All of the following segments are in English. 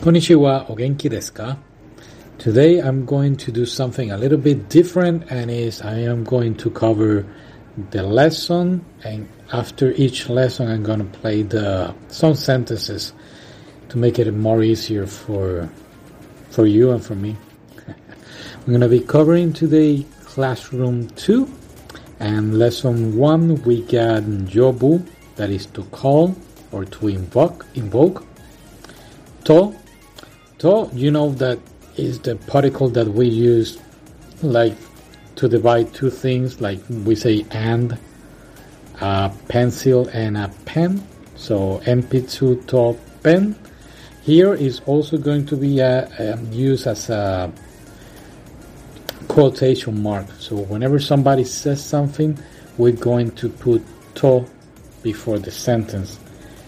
Konnichiwa, o genki desu ka? Today I'm going to do something a little bit different and is I am going to cover the lesson and after each lesson I'm going to play the some sentences to make it more easier for for you and for me. I'm going to be covering today classroom 2 and lesson 1 we got yobu that is to call or to invoke invoke to to you know that is the particle that we use like to divide two things like we say and a pencil and a pen. So enpitsu to pen. Here is also going to be uh, um, used as a quotation mark. So whenever somebody says something we're going to put to before the sentence.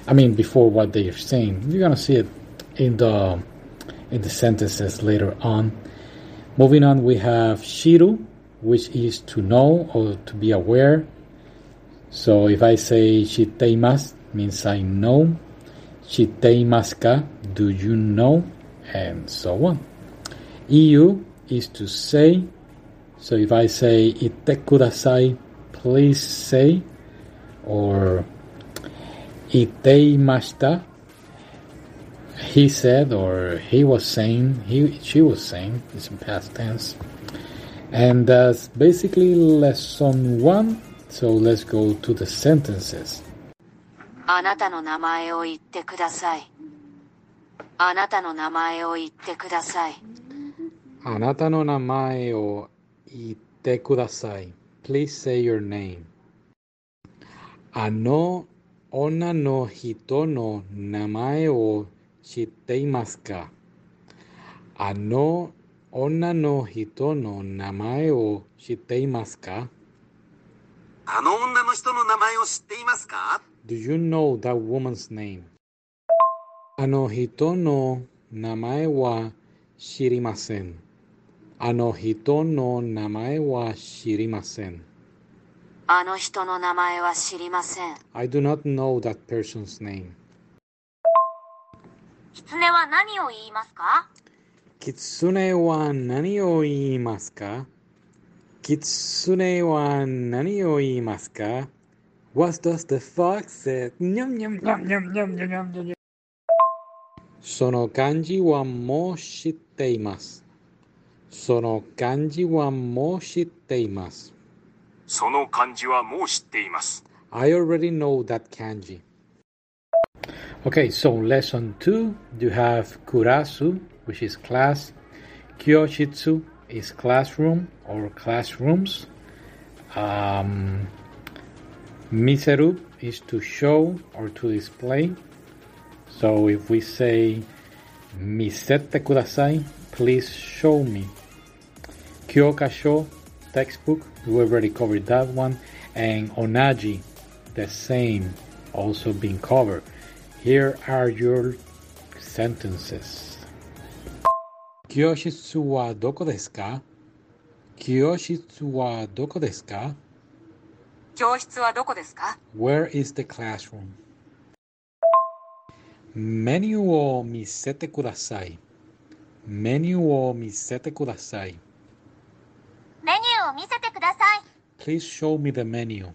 I mean before what they are saying. You're gonna see it in the in the sentences later on. Moving on, we have shiru, which is to know or to be aware. So if I say shiteimas, means I know. Shiteimasu ka, do you know? And so on. Iu is to say. So if I say ite kudasai, please say. Or iteimashita, he said or he was saying he she was saying it's in past tense and that's basically lesson one so let's go to the sentences あなたの名前を言ってください。あなたの名前を言ってください。あなたの名前を言ってください please say your name あの女の人の名前を 知っていますか？あの女の人の名前を知っていますか？あの女の人の名前を知っていますか？Do you know that woman's name? あの人の名前は知りません。あの人の名前は知りません。あの人の名前は知りません。I do not know that person's name. 狐は何を言いますか？キツネは何を言いますか？キツネは何を言いますか？What does the fox say? にゃんにゃんにゃんにゃんにゃんにゃんにゃんにゃんにゃんその漢字はもう知っています。その漢字はもう知っています。その漢字はもう知っています。I already know that kanji. Okay, so lesson two, you have kurasu, which is class. Kyoshitsu is classroom or classrooms. Um, miseru is to show or to display. So if we say misete kudasai, please show me. Kyokasho, textbook, we already covered that one. And onaji, the same, also being covered. Here are your sentences. Kyoshitsu wa doko desu ka? Kyoshitsu wa doko desu ka? 教室はどこですか Where is the classroom? メニューを見せてください。メニューを見せてください。メニューを見せてください。 Please show me the menu.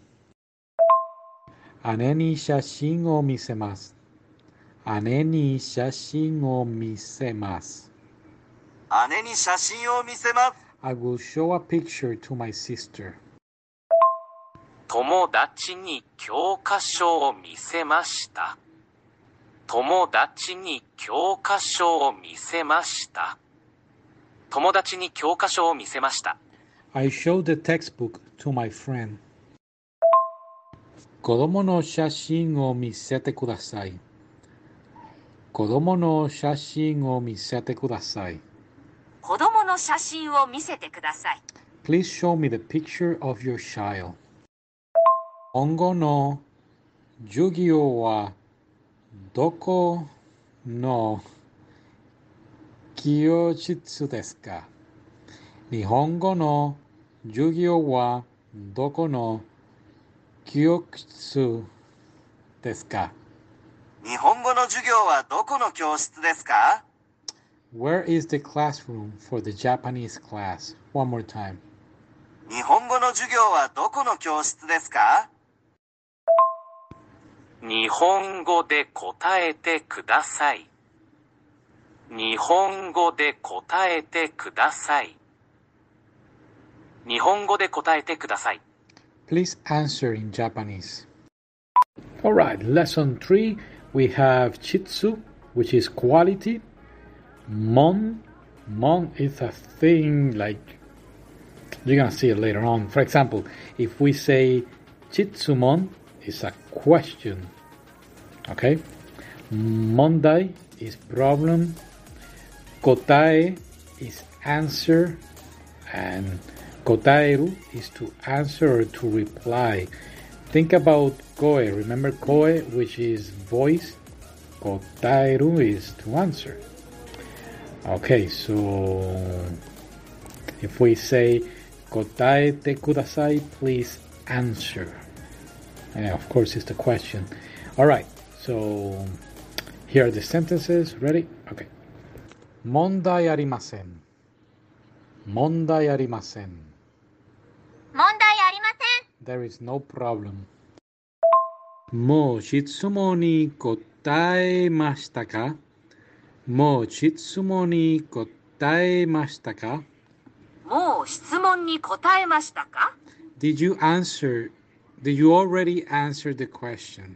姉に写真を見せます。 姉に写真を見せます。姉に写真を見せます。I will show a picture to my sister. 友達に教科書を見せました。友達に教科書を見せました。友達に教科書を見せました。I showed the textbook to my friend. 子供の写真を見せてください。子供の写真を見せてください。子供の写真を見せてください。Please show me the picture of your child. 今後の授業はどこの教室ですか？日本語の授業はどこの教室ですか？日本語の授業はどこの教室ですか Where is the classroom for the Japanese class? One more time. 日本語の授業はどこの教室ですか日本語で答えてください。日本語で答えてください。日本語で答えてください。Please answer in Japanese. Alright, lesson 3 we have Shitsu, which is quality. Mon, Mon is a thing like you're gonna see it later on. For example, if we say Shitsumon it's a question, okay? Mondai is problem. Kotae is answer, and kotaeru is to answer or to reply think about koe. Remember koe, which is voice. Kotaeru is to answer. Okay, so if we say kotaete kudasai, please answer. Of course, it's the question. All right, so here are the sentences. Ready? Okay. Mondai arimasen. Mondai arimasen. There is no problem. もう質問に答えましたか？もう質問に答えましたか？もう質問に答えましたか？Did you answer? Did you already answer the question?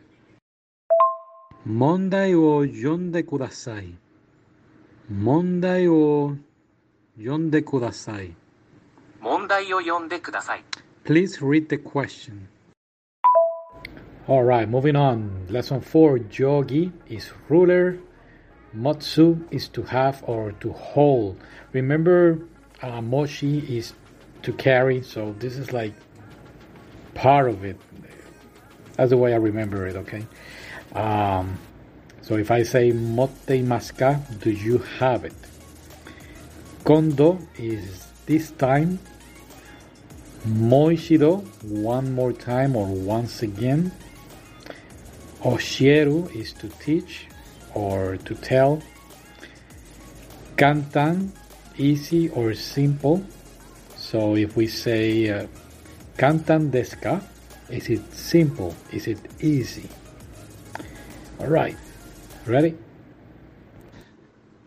問題を読んでください。問題を読んでください。問題を読んでください。Please read the question. All right, moving on. Lesson 4 Jogi is ruler. Motsu is to have or to hold. Remember, uh, Moshi is to carry, so this is like part of it. That's the way I remember it, okay? Um, so if I say motte maska, do you have it? Kondo is this time. Moishido, one more time or once again. Oshieru is to teach or to tell. Kantan, easy or simple. So if we say uh, kantan desu ka, is it simple? Is it easy? All right, ready?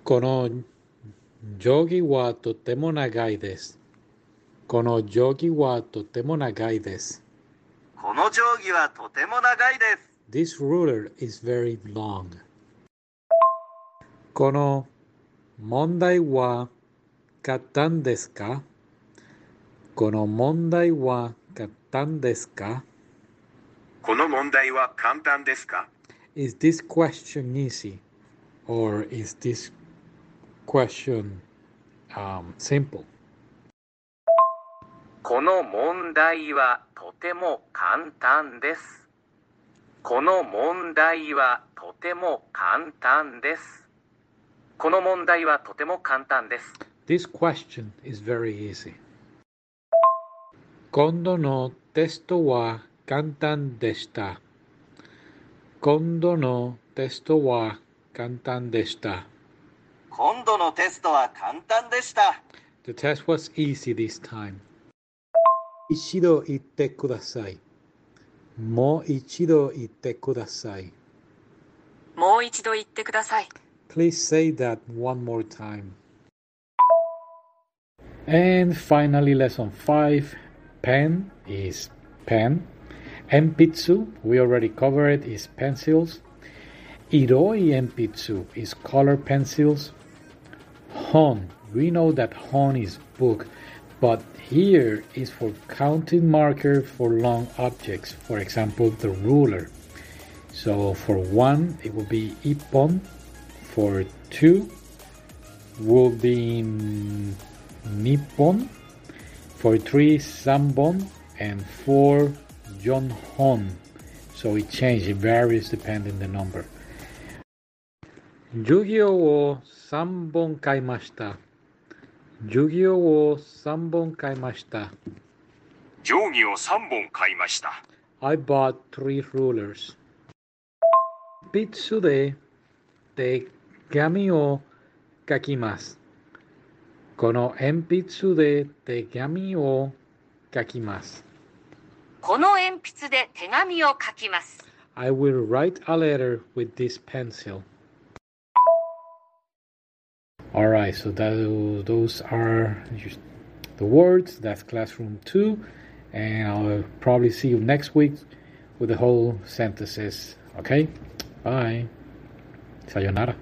この定規はとても長いです。 この定規はとても長いです。この定規はとても長いです。 This ruler is very long. この問題は簡単ですかこの問題は簡単ですかこの問題は簡単ですか Is this question easy? Or is this question um, simple? この問題はとても簡単です。この問題はとても簡単です。この問題はとても簡単です。This question is very easy. 今度のテストは簡単でした。今度のテストは簡単でした。今度のテストは簡単でした。The test was easy this time. Ichido ite kudasai. Mo ichido ite kudasai. Mo ichido ite kudasai. Please say that one more time. And finally, lesson 5 pen is pen. Enpitsu, we already covered, is pencils. Iroi enpitsu is color pencils. Hon, we know that hon is book, but here is for counting marker for long objects, for example, the ruler. So for one, it will be ippon. For two, will be nippon. For three, sambon, and four, jonhon. So it changes, it varies depending the number. Jogi o kaimashita. 授業を3本買いました。定規を3本買いました。I bought three rulers. ピッツで手紙を書きます。この鉛筆で手紙を書きます。この鉛筆で手紙を書きます。I will write a letter with this pencil. Alright, so that, those are the words. That's classroom two. And I'll probably see you next week with the whole sentences. Okay? Bye. Sayonara.